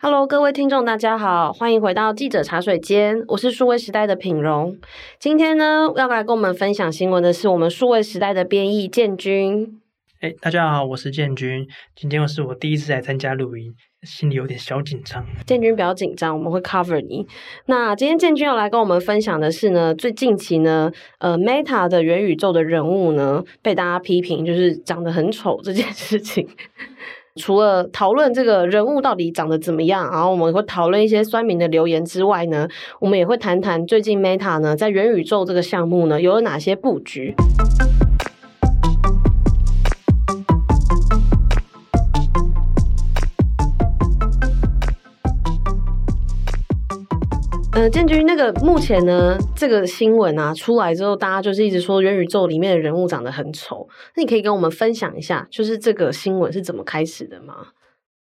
Hello，各位听众，大家好，欢迎回到记者茶水间，我是数位时代的品荣。今天呢，要来跟我们分享新闻的是我们数位时代的编译建军。哎，大家好，我是建军。今天又是我第一次来参加录音，心里有点小紧张。建军不要紧张，我们会 cover 你。那今天建军要来跟我们分享的是呢，最近期呢，呃，Meta 的元宇宙的人物呢，被大家批评就是长得很丑这件事情。除了讨论这个人物到底长得怎么样，然后我们会讨论一些酸民的留言之外呢，我们也会谈谈最近 Meta 呢在元宇宙这个项目呢有了哪些布局。呃，建军，那个目前呢，这个新闻啊出来之后，大家就是一直说元宇宙里面的人物长得很丑。那你可以跟我们分享一下，就是这个新闻是怎么开始的吗？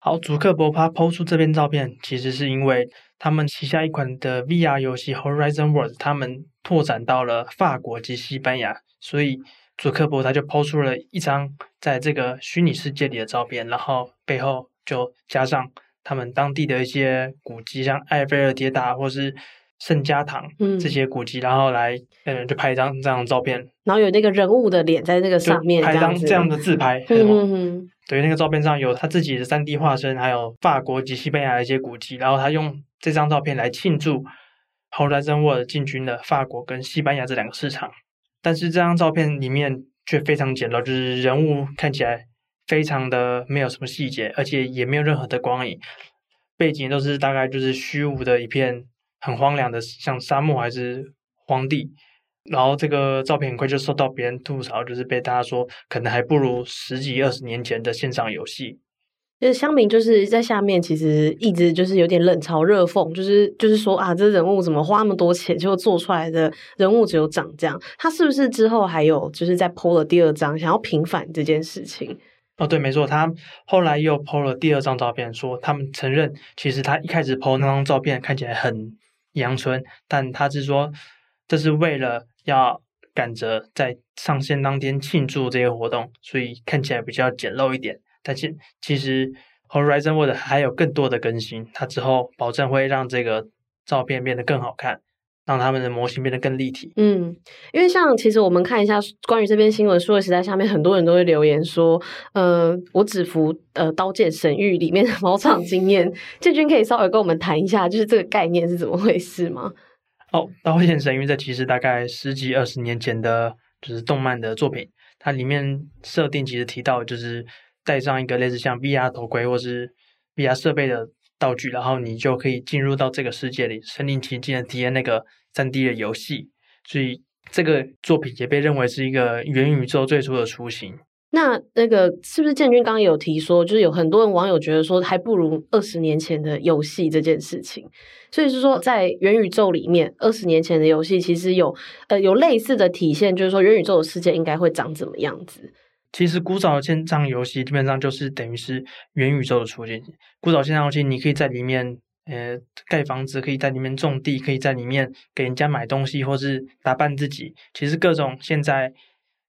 好，祖克伯他抛出这篇照片，其实是因为他们旗下一款的 VR 游戏 Horizon World，他们拓展到了法国及西班牙，所以祖克伯他就抛出了一张在这个虚拟世界里的照片，然后背后就加上。他们当地的一些古迹，像埃菲尔铁塔或是圣家堂嗯这些古迹，嗯、然后来嗯，就拍一张这样的照片，然后有那个人物的脸在那个上面，拍张这样的自拍。对、嗯，对，那个照片上有他自己的三 D 化身，还有法国及西班牙的一些古迹，然后他用这张照片来庆祝 Horizon World 进军了法国跟西班牙这两个市场。但是这张照片里面却非常简陋，就是人物看起来。非常的没有什么细节，而且也没有任何的光影，背景都是大概就是虚无的一片很荒凉的，像沙漠还是荒地。然后这个照片很快就受到别人吐槽，就是被大家说可能还不如十几二十年前的线上游戏。就是乡民就是在下面，其实一直就是有点冷嘲热讽，就是就是说啊，这人物怎么花那么多钱，结果做出来的人物只有长这样？他是不是之后还有就是在 po 了第二张，想要平反这件事情？哦，对，没错，他后来又 po 了第二张照片，说他们承认，其实他一开始 po 那张照片看起来很阳春，但他是说这是为了要赶着在上线当天庆祝这个活动，所以看起来比较简陋一点。但其其实 Horizon World 还有更多的更新，他之后保证会让这个照片变得更好看。让他们的模型变得更立体。嗯，因为像其实我们看一下关于这篇新闻，数位时代下面很多人都会留言说，呃，我只服呃《刀剑神域》里面的茅场经验。建军可以稍微跟我们谈一下，就是这个概念是怎么回事吗？哦，《刀剑神域》这其实大概十几二十年前的，就是动漫的作品，它里面设定其实提到，就是戴上一个类似像 VR 头盔或是 VR 设备的。道具，然后你就可以进入到这个世界里，身临其境的体验那个三 D 的游戏。所以这个作品也被认为是一个元宇宙最初的雏形。那那个是不是建军刚刚有提说，就是有很多人网友觉得说，还不如二十年前的游戏这件事情。所以是说，在元宇宙里面，二十年前的游戏其实有呃有类似的体现，就是说元宇宙的世界应该会长怎么样子。其实古早的线上游戏基本上就是等于是元宇宙的雏形。古早线上游戏，你可以在里面呃盖房子，可以在里面种地，可以在里面给人家买东西，或是打扮自己。其实各种现在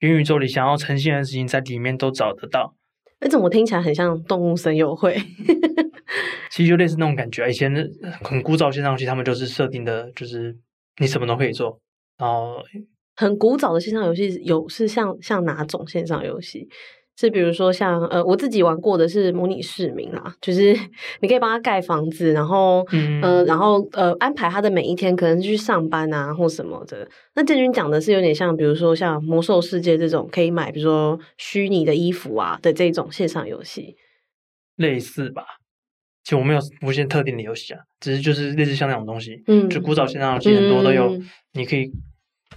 元宇宙里想要呈现的事情，在里面都找得到。那怎么听起来很像动物森友会？其实就类似那种感觉。以前很古早线上游戏，他们就是设定的，就是你什么都可以做，然后。很古早的线上游戏有是像像哪种线上游戏？是比如说像呃我自己玩过的是模拟市民啦，就是你可以帮他盖房子，然后嗯呃然后呃安排他的每一天，可能去上班啊或什么的。那建军讲的是有点像，比如说像魔兽世界这种可以买，比如说虚拟的衣服啊的这种线上游戏，类似吧？其实我没有无限特定的游戏啊，只是就是类似像那种东西，嗯，就古早线上游戏很多都有，嗯、你可以。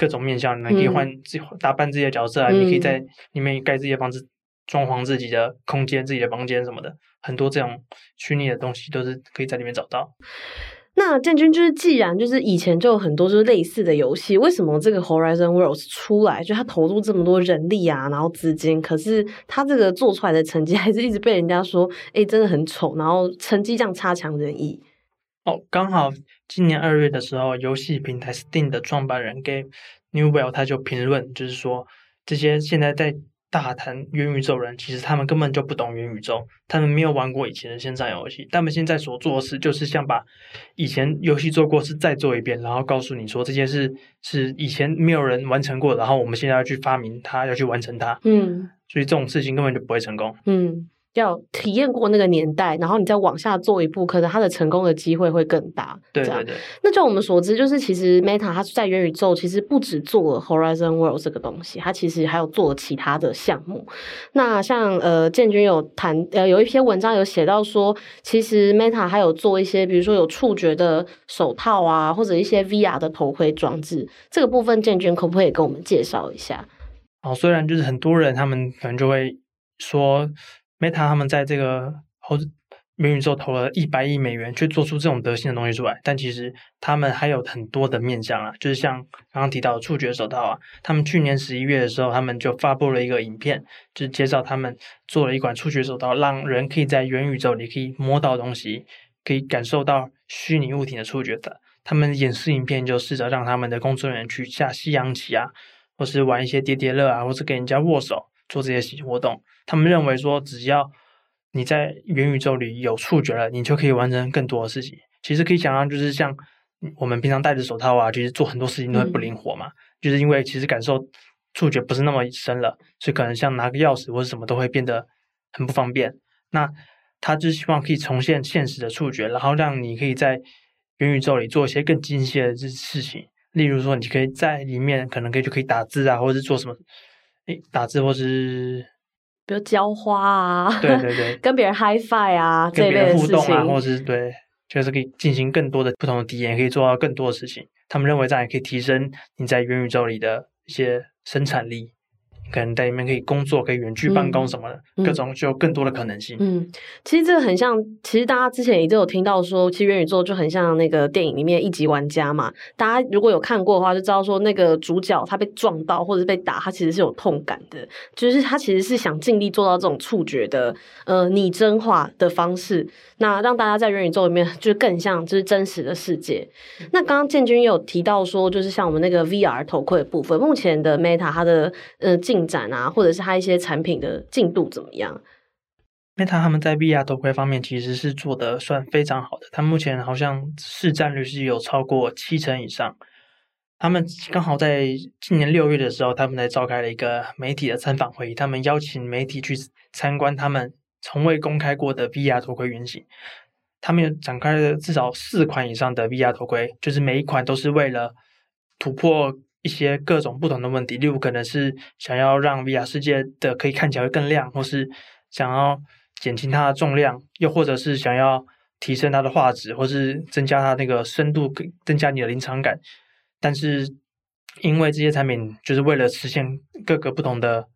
各种面向，你可以换自己打扮自己的角色啊，嗯、你可以在里面盖自己的房子，装潢自己的空间、自己的房间什么的，很多这种虚拟的东西都是可以在里面找到。那建军就是，既然就是以前就有很多就是类似的游戏，为什么这个 Horizon Worlds 出来，就他投入这么多人力啊，然后资金，可是他这个做出来的成绩还是一直被人家说，哎，真的很丑，然后成绩这样差强人意。哦，刚好今年二月的时候，游戏平台 Steam 的创办人 Gabe Newell 他就评论，就是说这些现在在大谈元宇宙人，其实他们根本就不懂元宇宙，他们没有玩过以前的线上游戏，他们现在所做的事就是像把以前游戏做过事再做一遍，然后告诉你说这些事是以前没有人完成过，然后我们现在要去发明它，要去完成它。嗯，所以这种事情根本就不会成功。嗯。要体验过那个年代，然后你再往下做一步，可能它的成功的机会会更大。对对对。那就我们所知，就是其实 Meta 它在元宇宙其实不止做了 Horizon World 这个东西，它其实还有做了其他的项目。那像呃建军有谈呃有一篇文章有写到说，其实 Meta 还有做一些，比如说有触觉的手套啊，或者一些 VR 的头盔装置。这个部分建军可不可以跟我们介绍一下？哦，虽然就是很多人他们可能就会说。Meta 他们在这个后元宇宙投了一百亿美元，去做出这种德性的东西出来，但其实他们还有很多的面向啊，就是像刚刚提到的触觉手套啊，他们去年十一月的时候，他们就发布了一个影片，就是介绍他们做了一款触觉手套，让人可以在元宇宙里可以摸到东西，可以感受到虚拟物体的触觉的。他们演示影片就试着让他们的工作人员去下西洋棋啊，或是玩一些叠叠乐啊，或是跟人家握手。做这些活动，他们认为说，只要你在元宇宙里有触觉了，你就可以完成更多的事情。其实可以想象，就是像我们平常戴着手套啊，其实做很多事情都会不灵活嘛，嗯、就是因为其实感受触觉不是那么深了，所以可能像拿个钥匙或者什么都会变得很不方便。那他就希望可以重现现实的触觉，然后让你可以在元宇宙里做一些更精细的事情，例如说，你可以在里面可能可以就可以打字啊，或者是做什么。打字或是，比如浇花啊，对对对，跟别人 hi-fi 啊，跟别人互动啊，或是对，就是可以进行更多的不同的体验，可以做到更多的事情。他们认为这样也可以提升你在元宇宙里的一些生产力。可能在里面可以工作，可以远距办公什么的，嗯、各种就有更多的可能性。嗯，其实这个很像，其实大家之前也都有听到说，其实元宇宙就很像那个电影里面一级玩家嘛。大家如果有看过的话，就知道说那个主角他被撞到或者被打，他其实是有痛感的，就是他其实是想尽力做到这种触觉的呃拟真化的方式，那让大家在元宇宙里面就更像就是真实的世界。嗯、那刚刚建军也有提到说，就是像我们那个 VR 头盔的部分，目前的 Meta 它的呃进进展啊，或者是它一些产品的进度怎么样？Meta 他们在 VR 头盔方面其实是做的算非常好的，他目前好像市占率是有超过七成以上。他们刚好在今年六月的时候，他们在召开了一个媒体的参访会议，他们邀请媒体去参观他们从未公开过的 VR 头盔原型。他们有展开了至少四款以上的 VR 头盔，就是每一款都是为了突破。一些各种不同的问题，例如可能是想要让 VR 世界的可以看起来会更亮，或是想要减轻它的重量，又或者是想要提升它的画质，或是增加它那个深度，增加你的临场感。但是因为这些产品就是为了实现各个不同的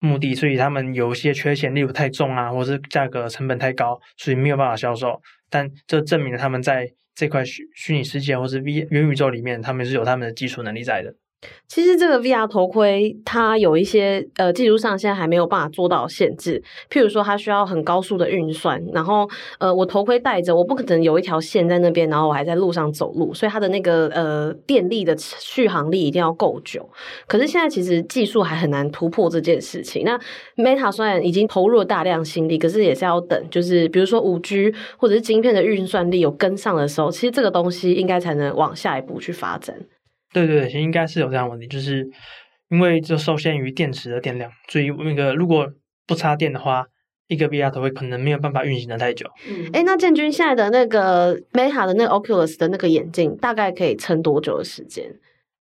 目的，所以他们有一些缺陷，例如太重啊，或是价格成本太高，所以没有办法销售。但这证明了他们在这块虚虚拟世界或是 V 元宇宙里面，他们是有他们的基础能力在的。其实这个 VR 头盔，它有一些呃技术上现在还没有办法做到限制，譬如说它需要很高速的运算，然后呃我头盔戴着，我不可能有一条线在那边，然后我还在路上走路，所以它的那个呃电力的续航力一定要够久。可是现在其实技术还很难突破这件事情。那 Meta 虽然已经投入了大量心力，可是也是要等，就是比如说五 G 或者是晶片的运算力有跟上的时候，其实这个东西应该才能往下一步去发展。对对对，应该是有这样的问题，就是因为就受限于电池的电量，所以那个如果不插电的话，一个 VR 头盔可能没有办法运行的太久。嗯，哎，那建军现在的那个 Meta 的那个 Oculus 的那个眼镜，大概可以撑多久的时间？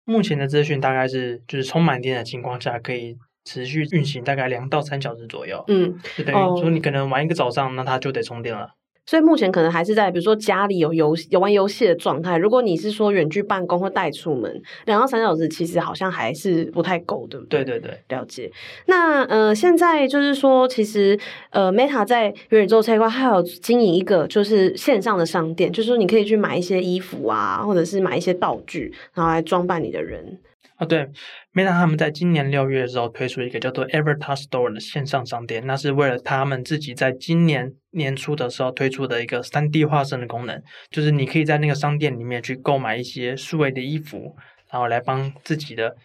目前的资讯大概是，就是充满电的情况下，可以持续运行大概两到三小时左右。嗯，就等于说你可能玩一个早上，那它就得充电了。所以目前可能还是在比如说家里有游有玩游戏的状态。如果你是说远距办公或带出门，两到三小时其实好像还是不太够，对不对？对对对，了解。那呃，现在就是说，其实呃，Meta 在元宇宙这一块还有经营一个就是线上的商店，就是说你可以去买一些衣服啊，或者是买一些道具，然后来装扮你的人。哦，对，Meta 他们在今年六月的时候推出一个叫做 Avatar Store 的线上商店，那是为了他们自己在今年年初的时候推出的一个三 D 化身的功能，就是你可以在那个商店里面去购买一些数位的衣服，然后来帮自己的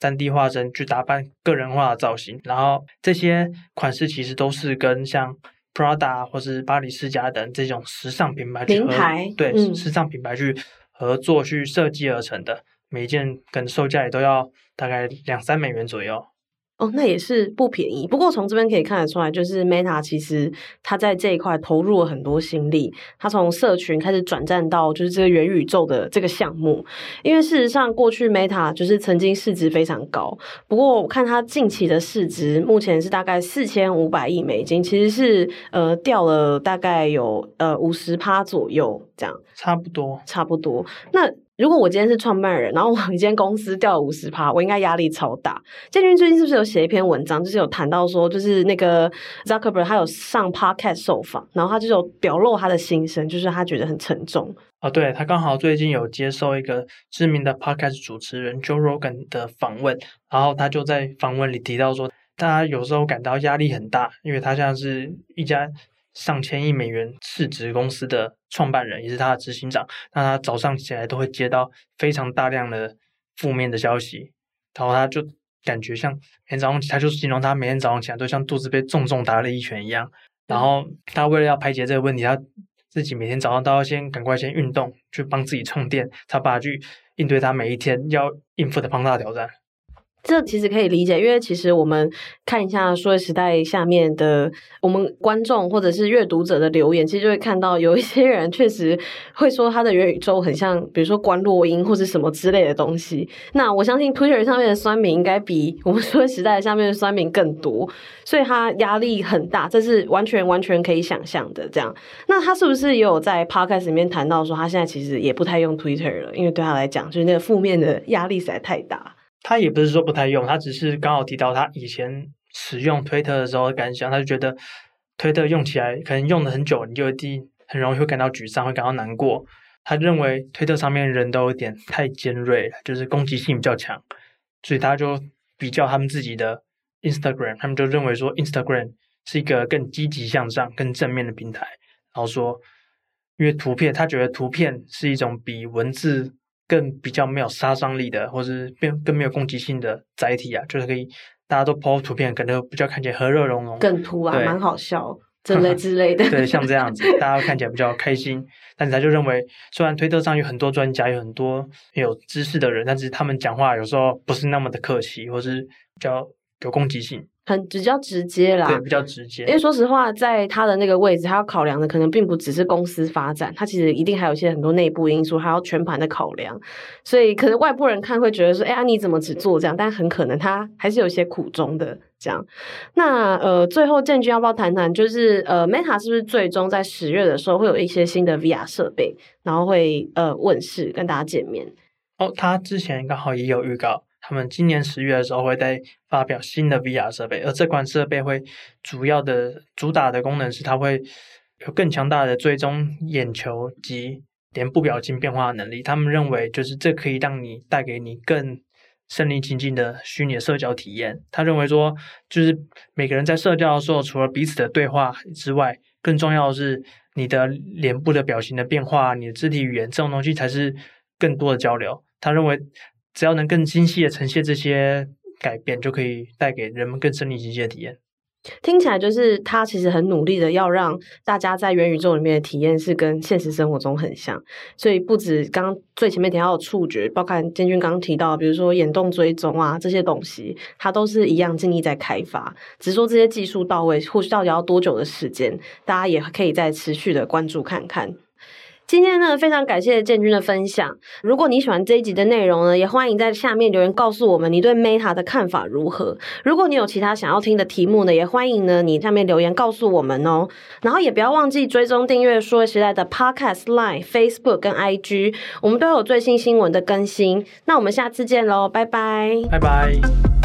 三 D 化身去打扮个人化的造型，然后这些款式其实都是跟像 Prada 或是巴黎世家等这种时尚品牌去合对、嗯、时尚品牌去合作去设计而成的，每一件跟售价也都要大概两三美元左右。哦，那也是不便宜。不过从这边可以看得出来，就是 Meta 其实它在这一块投入了很多心力。它从社群开始转战到就是这个元宇宙的这个项目。因为事实上，过去 Meta 就是曾经市值非常高。不过我看它近期的市值目前是大概四千五百亿美金，其实是呃掉了大概有呃五十趴左右这样。差不多，差不多。那如果我今天是创办人，然后我一间公司掉五十趴，我应该压力超大。建军最近是不是有写一篇文章，就是有谈到说，就是那个 Zuckerberg 他有上 Podcast 受访，然后他就有表露他的心声，就是他觉得很沉重。哦，对，他刚好最近有接受一个知名的 Podcast 主持人 Joe Rogan 的访问，然后他就在访问里提到说，他有时候感到压力很大，因为他像是一家。上千亿美元市值公司的创办人，也是他的执行长。那他早上起来都会接到非常大量的负面的消息，然后他就感觉像每天早上，他就形容他每天早上起来都像肚子被重重打了一拳一样。然后他为了要排解这个问题，他自己每天早上都要先赶快先运动，去帮自己充电，才把去应对他每一天要应付的庞大挑战。这其实可以理解，因为其实我们看一下数位时代下面的我们观众或者是阅读者的留言，其实就会看到有一些人确实会说他的元宇宙很像，比如说观落音或者什么之类的东西。那我相信 Twitter 上面的酸民应该比我们说时代下面的酸民更多，所以他压力很大，这是完全完全可以想象的。这样，那他是不是也有在 Podcast 里面谈到说，他现在其实也不太用 Twitter 了，因为对他来讲，就是那个负面的压力实在太大。他也不是说不太用，他只是刚好提到他以前使用推特的时候的感想，他就觉得推特用起来可能用了很久，你就一定很容易会感到沮丧，会感到难过。他认为推特上面人都有点太尖锐了，就是攻击性比较强，所以他就比较他们自己的 Instagram，他们就认为说 Instagram 是一个更积极向上、更正面的平台，然后说因为图片，他觉得图片是一种比文字。更比较没有杀伤力的，或是更更没有攻击性的载体啊，就是可以大家都 po 图片，可能比较看起来和乐融融，更突啊，蛮好笑，这类 之类的。对，像这样子，大家看起来比较开心。但是他就认为，虽然推特上有很多专家，有很多有知识的人，但是他们讲话有时候不是那么的客气，或是比较有攻击性。很比较直接啦，对，比较直接。因为说实话，在他的那个位置，他要考量的可能并不只是公司发展，他其实一定还有一些很多内部因素，还要全盘的考量。所以可能外部人看会觉得说，哎呀，你怎么只做这样？但很可能他还是有些苦衷的这样。那呃，最后建军要不要谈谈，就是呃，Meta 是不是最终在十月的时候会有一些新的 VR 设备，然后会呃问世跟大家见面？哦，他之前刚好也有预告。他们今年十月的时候会再发表新的 VR 设备，而这款设备会主要的主打的功能是它会有更强大的追踪眼球及脸部表情变化的能力。他们认为就是这可以让你带给你更身临其境的虚拟社交体验。他认为说，就是每个人在社交的时候，除了彼此的对话之外，更重要的是你的脸部的表情的变化，你的肢体语言这种东西才是更多的交流。他认为。只要能更精细的呈现这些改变，就可以带给人们更身临其境的体验。听起来就是他其实很努力的要让大家在元宇宙里面的体验是跟现实生活中很像，所以不止刚最前面提到的触觉，包括建军刚刚提到，比如说眼动追踪啊这些东西，它都是一样尽力在开发。只是说这些技术到位，或许到底要多久的时间，大家也可以再持续的关注看看。今天呢，非常感谢建军的分享。如果你喜欢这一集的内容呢，也欢迎在下面留言告诉我们你对 Meta 的看法如何。如果你有其他想要听的题目呢，也欢迎呢你下面留言告诉我们哦。然后也不要忘记追踪订阅数位时代的 Podcast、Line、Facebook 跟 IG，我们都有最新新闻的更新。那我们下次见喽，拜拜，拜拜。